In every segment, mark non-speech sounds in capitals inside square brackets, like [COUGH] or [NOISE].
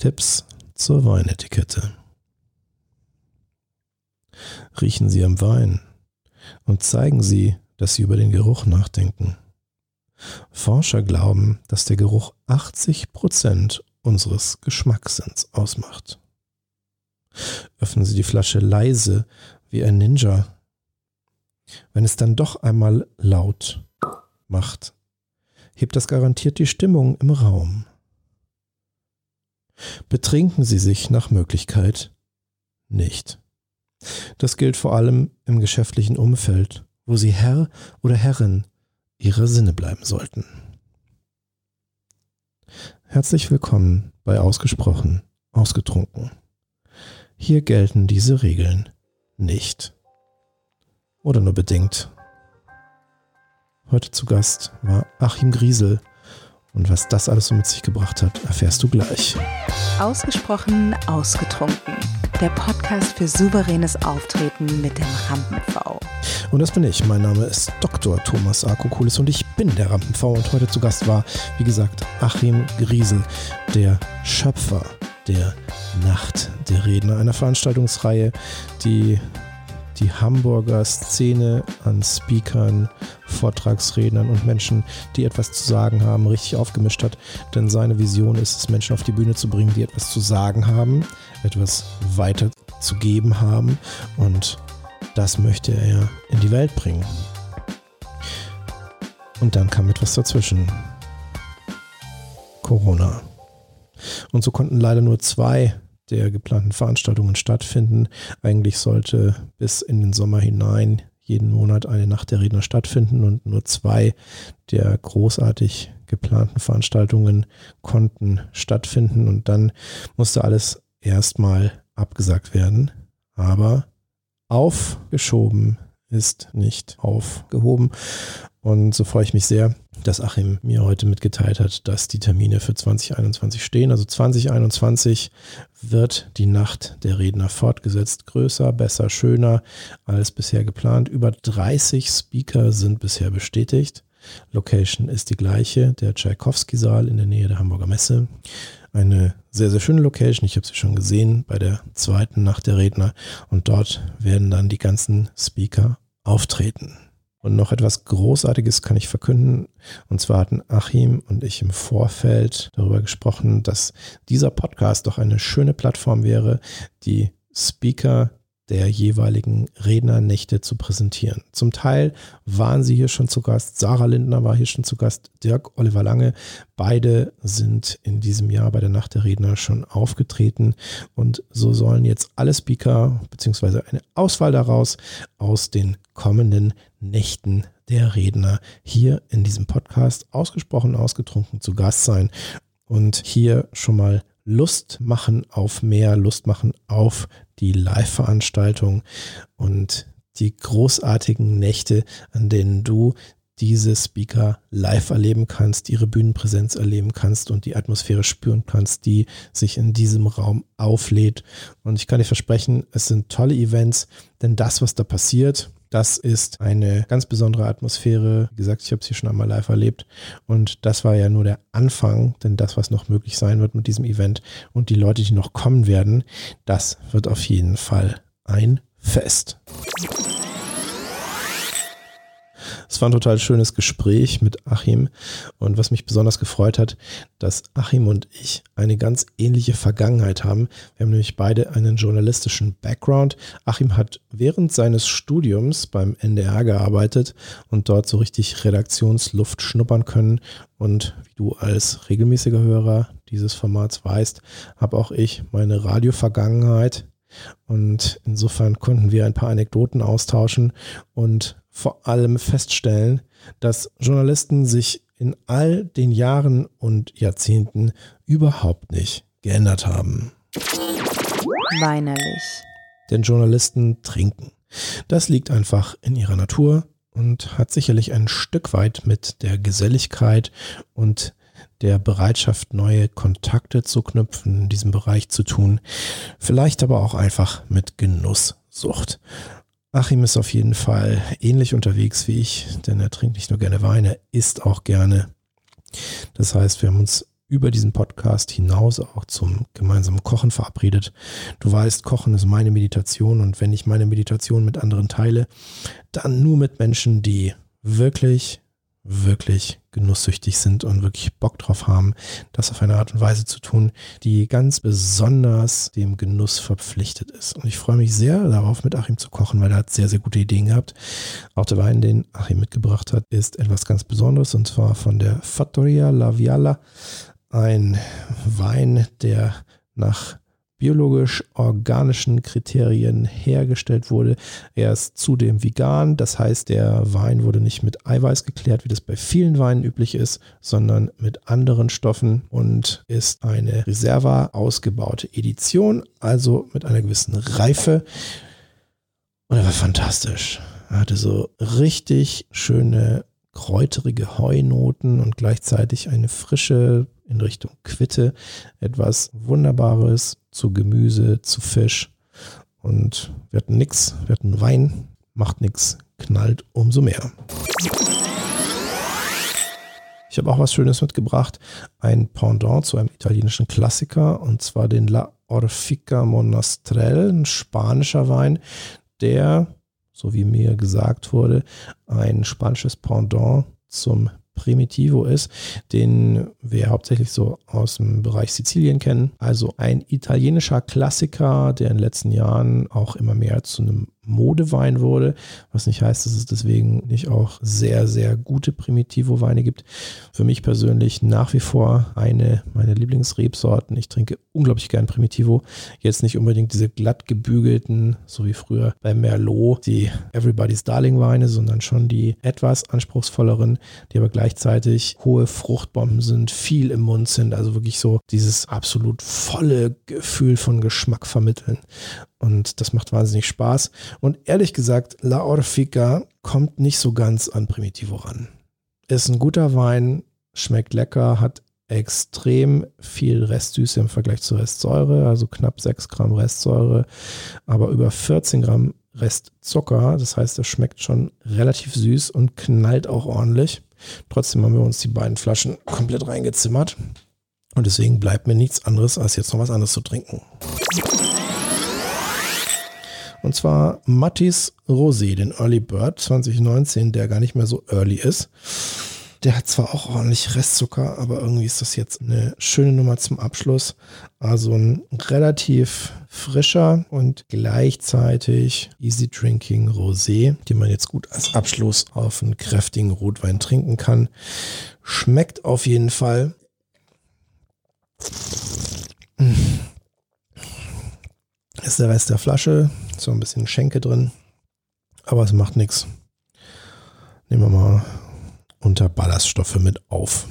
Tipps zur Weinetikette. Riechen Sie am Wein und zeigen Sie, dass Sie über den Geruch nachdenken. Forscher glauben, dass der Geruch 80 Prozent unseres Geschmackssinns ausmacht. Öffnen Sie die Flasche leise wie ein Ninja. Wenn es dann doch einmal laut macht, hebt das garantiert die Stimmung im Raum. Betrinken Sie sich nach Möglichkeit nicht. Das gilt vor allem im geschäftlichen Umfeld, wo Sie Herr oder Herrin Ihrer Sinne bleiben sollten. Herzlich willkommen bei Ausgesprochen, Ausgetrunken. Hier gelten diese Regeln nicht. Oder nur bedingt. Heute zu Gast war Achim Griesel. Und was das alles so mit sich gebracht hat, erfährst du gleich. Ausgesprochen, ausgetrunken der Podcast für souveränes Auftreten mit dem Rampen-V. Und das bin ich. Mein Name ist Dr. Thomas Akokulis und ich bin der Rampen-V. Und heute zu Gast war, wie gesagt, Achim Griesel, der Schöpfer der Nacht der Redner, einer Veranstaltungsreihe, die die Hamburger Szene an Speakern, Vortragsrednern und Menschen, die etwas zu sagen haben, richtig aufgemischt hat. Denn seine Vision ist es, Menschen auf die Bühne zu bringen, die etwas zu sagen haben, etwas weiterzugeben haben. Und das möchte er in die Welt bringen. Und dann kam etwas dazwischen. Corona. Und so konnten leider nur zwei der geplanten Veranstaltungen stattfinden. Eigentlich sollte bis in den Sommer hinein jeden Monat eine Nacht der Redner stattfinden und nur zwei der großartig geplanten Veranstaltungen konnten stattfinden und dann musste alles erstmal abgesagt werden. Aber aufgeschoben ist nicht aufgehoben. Und so freue ich mich sehr, dass Achim mir heute mitgeteilt hat, dass die Termine für 2021 stehen. Also 2021 wird die Nacht der Redner fortgesetzt. Größer, besser, schöner als bisher geplant. Über 30 Speaker sind bisher bestätigt. Location ist die gleiche, der Tchaikovsky-Saal in der Nähe der Hamburger Messe. Eine sehr, sehr schöne Location. Ich habe sie schon gesehen bei der zweiten Nacht der Redner. Und dort werden dann die ganzen Speaker auftreten. Und noch etwas Großartiges kann ich verkünden. Und zwar hatten Achim und ich im Vorfeld darüber gesprochen, dass dieser Podcast doch eine schöne Plattform wäre, die Speaker der jeweiligen Rednernächte zu präsentieren. Zum Teil waren sie hier schon zu Gast, Sarah Lindner war hier schon zu Gast, Dirk Oliver Lange. Beide sind in diesem Jahr bei der Nacht der Redner schon aufgetreten und so sollen jetzt alle Speaker beziehungsweise eine Auswahl daraus aus den kommenden Nächten der Redner hier in diesem Podcast ausgesprochen ausgetrunken zu Gast sein und hier schon mal Lust machen auf mehr, Lust machen auf die Live-Veranstaltung und die großartigen Nächte, an denen du diese Speaker live erleben kannst, ihre Bühnenpräsenz erleben kannst und die Atmosphäre spüren kannst, die sich in diesem Raum auflädt. Und ich kann dir versprechen, es sind tolle Events, denn das, was da passiert, das ist eine ganz besondere Atmosphäre. Wie gesagt, ich habe sie schon einmal live erlebt. Und das war ja nur der Anfang, denn das, was noch möglich sein wird mit diesem Event und die Leute, die noch kommen werden, das wird auf jeden Fall ein Fest. Es war ein total schönes Gespräch mit Achim und was mich besonders gefreut hat, dass Achim und ich eine ganz ähnliche Vergangenheit haben. Wir haben nämlich beide einen journalistischen Background. Achim hat während seines Studiums beim NDR gearbeitet und dort so richtig Redaktionsluft schnuppern können und wie du als regelmäßiger Hörer dieses Formats weißt, habe auch ich meine Radio-Vergangenheit und insofern konnten wir ein paar Anekdoten austauschen und vor allem feststellen, dass Journalisten sich in all den Jahren und Jahrzehnten überhaupt nicht geändert haben. Weinerlich. Denn Journalisten trinken. Das liegt einfach in ihrer Natur und hat sicherlich ein Stück weit mit der Geselligkeit und der Bereitschaft, neue Kontakte zu knüpfen in diesem Bereich zu tun. Vielleicht aber auch einfach mit Genusssucht. Achim ist auf jeden Fall ähnlich unterwegs wie ich, denn er trinkt nicht nur gerne Wein, er isst auch gerne. Das heißt, wir haben uns über diesen Podcast hinaus auch zum gemeinsamen Kochen verabredet. Du weißt, Kochen ist meine Meditation und wenn ich meine Meditation mit anderen teile, dann nur mit Menschen, die wirklich wirklich genusssüchtig sind und wirklich Bock drauf haben, das auf eine Art und Weise zu tun, die ganz besonders dem Genuss verpflichtet ist. Und ich freue mich sehr darauf, mit Achim zu kochen, weil er hat sehr, sehr gute Ideen gehabt. Auch der Wein, den Achim mitgebracht hat, ist etwas ganz Besonderes und zwar von der Fattoria La Viala. Ein Wein, der nach biologisch-organischen Kriterien hergestellt wurde. Er ist zudem vegan, das heißt, der Wein wurde nicht mit Eiweiß geklärt, wie das bei vielen Weinen üblich ist, sondern mit anderen Stoffen und ist eine Reserva ausgebaute Edition, also mit einer gewissen Reife. Und er war fantastisch. Er hatte so richtig schöne kräuterige Heunoten und gleichzeitig eine frische in Richtung Quitte. Etwas Wunderbares zu Gemüse, zu Fisch. Und wir hatten nichts, wir hatten Wein, macht nichts, knallt umso mehr. Ich habe auch was Schönes mitgebracht, ein Pendant zu einem italienischen Klassiker und zwar den La Orfica Monastrell, ein spanischer Wein, der, so wie mir gesagt wurde, ein spanisches Pendant zum Primitivo ist, den wir hauptsächlich so aus dem Bereich Sizilien kennen. Also ein italienischer Klassiker, der in den letzten Jahren auch immer mehr zu einem Modewein wurde, was nicht heißt, dass es deswegen nicht auch sehr, sehr gute Primitivo-Weine gibt. Für mich persönlich nach wie vor eine meiner Lieblingsrebsorten. Ich trinke unglaublich gern Primitivo. Jetzt nicht unbedingt diese glatt gebügelten, so wie früher bei Merlot, die Everybody's Darling Weine, sondern schon die etwas anspruchsvolleren, die aber gleichzeitig hohe Fruchtbomben sind, viel im Mund sind, also wirklich so dieses absolut volle Gefühl von Geschmack vermitteln. Und das macht wahnsinnig Spaß. Und ehrlich gesagt, La Orfica kommt nicht so ganz an Primitivo ran. Ist ein guter Wein, schmeckt lecker, hat extrem viel Restsüße im Vergleich zur Restsäure, also knapp 6 Gramm Restsäure, aber über 14 Gramm Restzucker. Das heißt, er schmeckt schon relativ süß und knallt auch ordentlich. Trotzdem haben wir uns die beiden Flaschen komplett reingezimmert. Und deswegen bleibt mir nichts anderes, als jetzt noch was anderes zu trinken. Und zwar Mattis Rosé, den Early Bird 2019, der gar nicht mehr so early ist. Der hat zwar auch ordentlich Restzucker, aber irgendwie ist das jetzt eine schöne Nummer zum Abschluss. Also ein relativ frischer und gleichzeitig easy drinking Rosé, den man jetzt gut als Abschluss auf einen kräftigen Rotwein trinken kann. Schmeckt auf jeden Fall. Ist der Rest der Flasche so ein bisschen Schenke drin. Aber es macht nichts. Nehmen wir mal unter Ballaststoffe mit auf.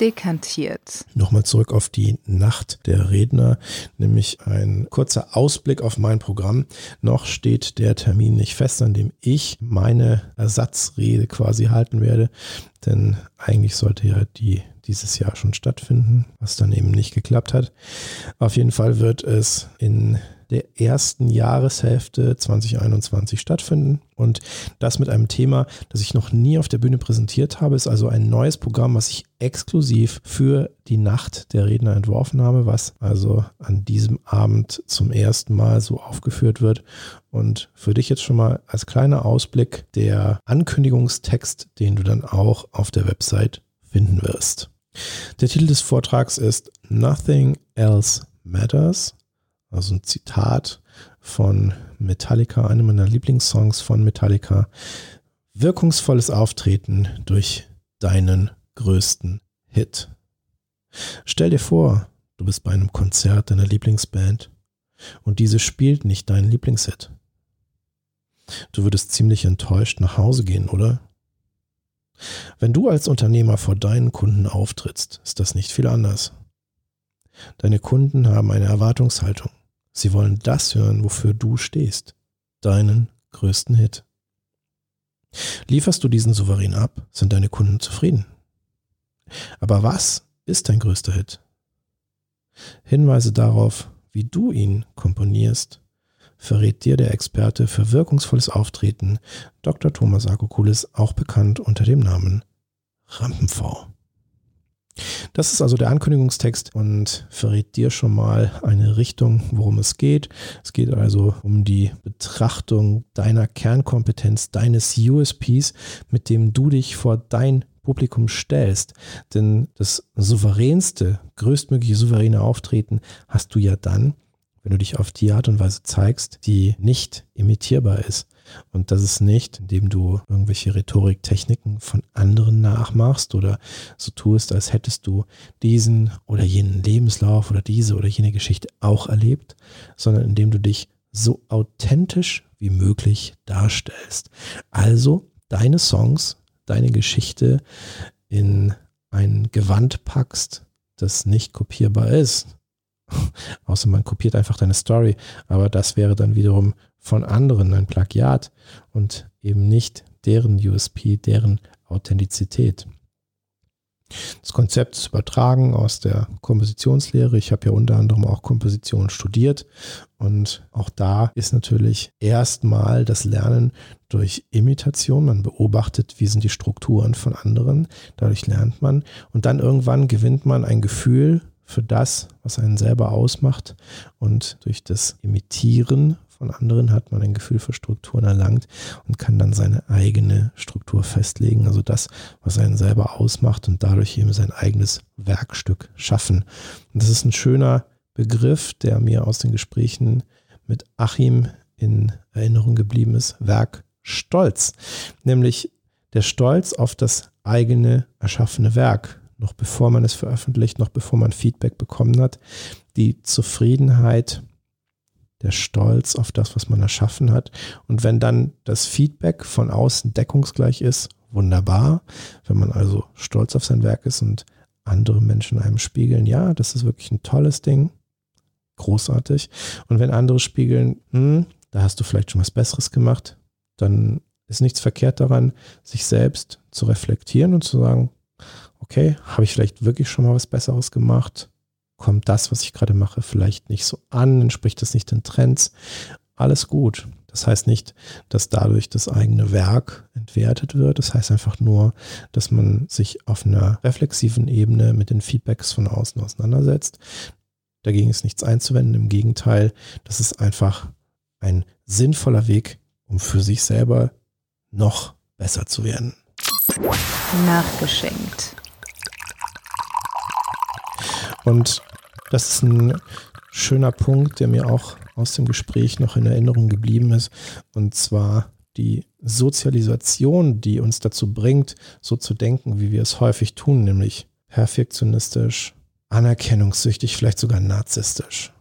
Dekantiert. Nochmal zurück auf die Nacht der Redner, nämlich ein kurzer Ausblick auf mein Programm. Noch steht der Termin nicht fest, an dem ich meine Ersatzrede quasi halten werde, denn eigentlich sollte ja die dieses Jahr schon stattfinden, was dann eben nicht geklappt hat. Auf jeden Fall wird es in der ersten Jahreshälfte 2021 stattfinden. Und das mit einem Thema, das ich noch nie auf der Bühne präsentiert habe, ist also ein neues Programm, was ich exklusiv für die Nacht der Redner entworfen habe, was also an diesem Abend zum ersten Mal so aufgeführt wird. Und für dich jetzt schon mal als kleiner Ausblick der Ankündigungstext, den du dann auch auf der Website finden wirst. Der Titel des Vortrags ist Nothing Else Matters also ein Zitat von Metallica, einem meiner Lieblingssongs von Metallica. Wirkungsvolles Auftreten durch deinen größten Hit. Stell dir vor, du bist bei einem Konzert deiner Lieblingsband und diese spielt nicht deinen Lieblingshit. Du würdest ziemlich enttäuscht nach Hause gehen, oder? Wenn du als Unternehmer vor deinen Kunden auftrittst, ist das nicht viel anders. Deine Kunden haben eine Erwartungshaltung. Sie wollen das hören, wofür du stehst. Deinen größten Hit. Lieferst du diesen souverän ab, sind deine Kunden zufrieden. Aber was ist dein größter Hit? Hinweise darauf, wie du ihn komponierst, verrät dir der Experte für wirkungsvolles Auftreten, Dr. Thomas Akokulis, auch bekannt unter dem Namen Rampenv. Das ist also der Ankündigungstext und verrät dir schon mal eine Richtung, worum es geht. Es geht also um die Betrachtung deiner Kernkompetenz, deines USPs, mit dem du dich vor dein Publikum stellst. Denn das souveränste, größtmögliche souveräne Auftreten hast du ja dann, wenn du dich auf die Art und Weise zeigst, die nicht imitierbar ist. Und das ist nicht, indem du irgendwelche Rhetoriktechniken von anderen nachmachst oder so tust, als hättest du diesen oder jenen Lebenslauf oder diese oder jene Geschichte auch erlebt, sondern indem du dich so authentisch wie möglich darstellst. Also deine Songs, deine Geschichte in ein Gewand packst, das nicht kopierbar ist. [LAUGHS] Außer man kopiert einfach deine Story. Aber das wäre dann wiederum von anderen ein Plagiat und eben nicht deren USP, deren Authentizität. Das Konzept ist übertragen aus der Kompositionslehre. Ich habe ja unter anderem auch Komposition studiert und auch da ist natürlich erstmal das Lernen durch Imitation. Man beobachtet, wie sind die Strukturen von anderen. Dadurch lernt man und dann irgendwann gewinnt man ein Gefühl für das, was einen selber ausmacht und durch das Imitieren von anderen hat man ein Gefühl für Strukturen erlangt und kann dann seine eigene Struktur festlegen, also das, was einen selber ausmacht und dadurch eben sein eigenes Werkstück schaffen. Und das ist ein schöner Begriff, der mir aus den Gesprächen mit Achim in Erinnerung geblieben ist, Werkstolz, nämlich der Stolz auf das eigene erschaffene Werk, noch bevor man es veröffentlicht, noch bevor man Feedback bekommen hat, die Zufriedenheit der Stolz auf das, was man erschaffen hat. Und wenn dann das Feedback von außen deckungsgleich ist, wunderbar. Wenn man also stolz auf sein Werk ist und andere Menschen einem spiegeln, ja, das ist wirklich ein tolles Ding, großartig. Und wenn andere spiegeln, hm, da hast du vielleicht schon was Besseres gemacht, dann ist nichts verkehrt daran, sich selbst zu reflektieren und zu sagen, okay, habe ich vielleicht wirklich schon mal was Besseres gemacht? Kommt das, was ich gerade mache, vielleicht nicht so an, entspricht das nicht den Trends. Alles gut. Das heißt nicht, dass dadurch das eigene Werk entwertet wird. Das heißt einfach nur, dass man sich auf einer reflexiven Ebene mit den Feedbacks von außen auseinandersetzt. Dagegen ist nichts einzuwenden. Im Gegenteil, das ist einfach ein sinnvoller Weg, um für sich selber noch besser zu werden. Nachgeschenkt. Und das ist ein schöner Punkt, der mir auch aus dem Gespräch noch in Erinnerung geblieben ist. Und zwar die Sozialisation, die uns dazu bringt, so zu denken, wie wir es häufig tun, nämlich perfektionistisch, anerkennungssüchtig, vielleicht sogar narzisstisch.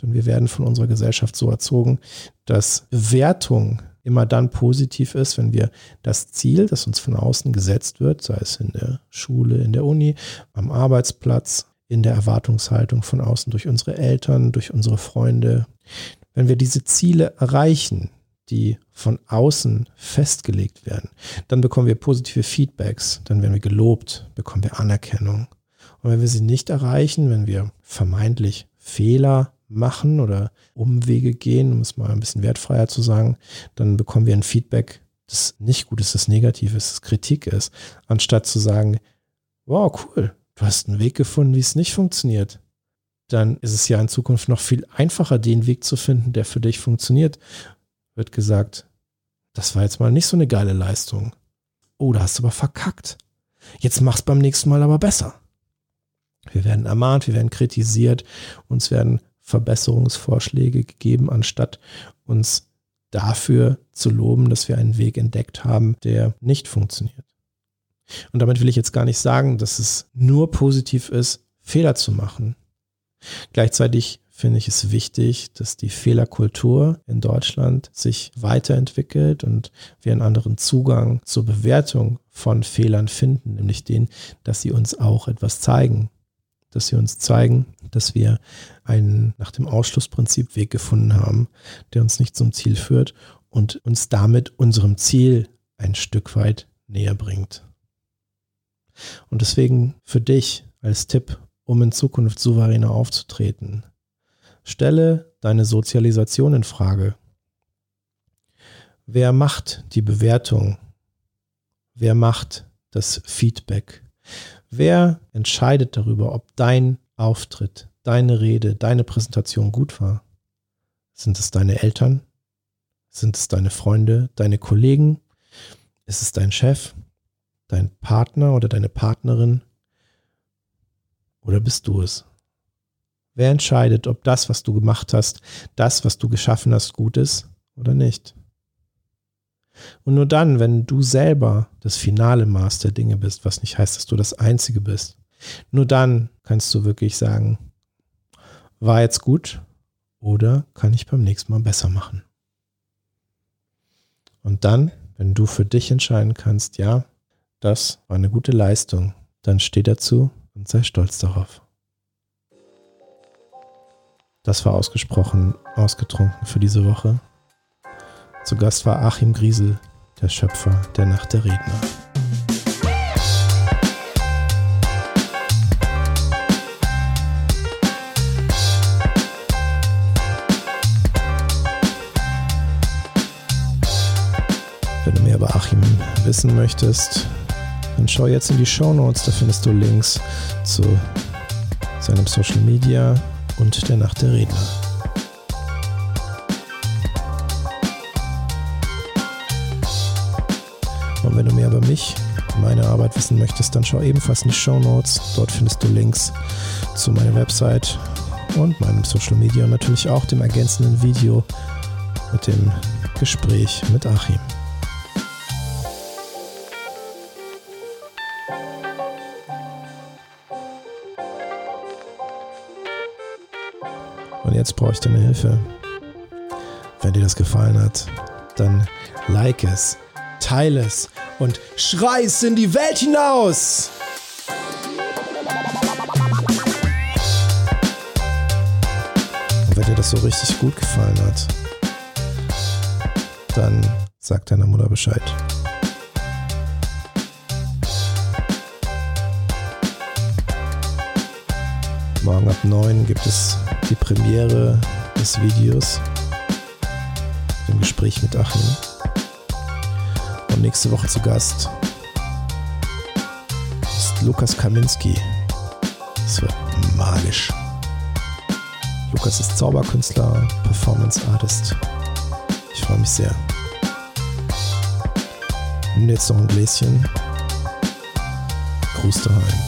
Denn wir werden von unserer Gesellschaft so erzogen, dass Bewertung immer dann positiv ist, wenn wir das Ziel, das uns von außen gesetzt wird, sei es in der Schule, in der Uni, am Arbeitsplatz, in der Erwartungshaltung von außen durch unsere Eltern, durch unsere Freunde. Wenn wir diese Ziele erreichen, die von außen festgelegt werden, dann bekommen wir positive Feedbacks, dann werden wir gelobt, bekommen wir Anerkennung. Und wenn wir sie nicht erreichen, wenn wir vermeintlich Fehler machen oder Umwege gehen, um es mal ein bisschen wertfreier zu sagen, dann bekommen wir ein Feedback, das nicht gut ist, das negativ ist, das Kritik ist, anstatt zu sagen, wow, cool, du hast einen Weg gefunden, wie es nicht funktioniert, dann ist es ja in Zukunft noch viel einfacher, den Weg zu finden, der für dich funktioniert. Wird gesagt, das war jetzt mal nicht so eine geile Leistung. Oh, da hast du aber verkackt. Jetzt mach's beim nächsten Mal aber besser. Wir werden ermahnt, wir werden kritisiert, uns werden Verbesserungsvorschläge gegeben, anstatt uns dafür zu loben, dass wir einen Weg entdeckt haben, der nicht funktioniert. Und damit will ich jetzt gar nicht sagen, dass es nur positiv ist, Fehler zu machen. Gleichzeitig finde ich es wichtig, dass die Fehlerkultur in Deutschland sich weiterentwickelt und wir einen anderen Zugang zur Bewertung von Fehlern finden, nämlich den, dass sie uns auch etwas zeigen, dass sie uns zeigen, dass wir einen nach dem Ausschlussprinzip Weg gefunden haben, der uns nicht zum Ziel führt und uns damit unserem Ziel ein Stück weit näher bringt. Und deswegen für dich als Tipp, um in Zukunft souveräner aufzutreten, stelle deine Sozialisation in Frage. Wer macht die Bewertung? Wer macht das Feedback? Wer entscheidet darüber, ob dein Auftritt, deine Rede, deine Präsentation gut war? Sind es deine Eltern? Sind es deine Freunde, deine Kollegen? Ist es dein Chef, dein Partner oder deine Partnerin? Oder bist du es? Wer entscheidet, ob das, was du gemacht hast, das, was du geschaffen hast, gut ist oder nicht? Und nur dann, wenn du selber das finale Maß der Dinge bist, was nicht heißt, dass du das Einzige bist, nur dann kannst du wirklich sagen, war jetzt gut oder kann ich beim nächsten Mal besser machen. Und dann, wenn du für dich entscheiden kannst, ja, das war eine gute Leistung, dann steh dazu und sei stolz darauf. Das war ausgesprochen ausgetrunken für diese Woche. Zu Gast war Achim Griesel, der Schöpfer der Nacht der Redner. Wenn du mehr über Achim wissen möchtest, dann schau jetzt in die Show Notes, da findest du Links zu seinem Social Media und der Nacht der Redner. Und wenn du mehr über mich, meine Arbeit wissen möchtest, dann schau ebenfalls in die Show Notes. Dort findest du Links zu meiner Website und meinem Social Media und natürlich auch dem ergänzenden Video mit dem Gespräch mit Achim. Und jetzt brauche ich deine Hilfe. Wenn dir das gefallen hat, dann like es teile es und schrei es in die Welt hinaus. Und wenn dir das so richtig gut gefallen hat, dann sag deiner Mutter Bescheid. Morgen ab 9 gibt es die Premiere des Videos, im Gespräch mit Achim und nächste Woche zu Gast ist Lukas Kaminski. Das wird magisch. Lukas ist Zauberkünstler, Performance Artist. Ich freue mich sehr. Nimm jetzt noch ein Gläschen. Gruß daheim.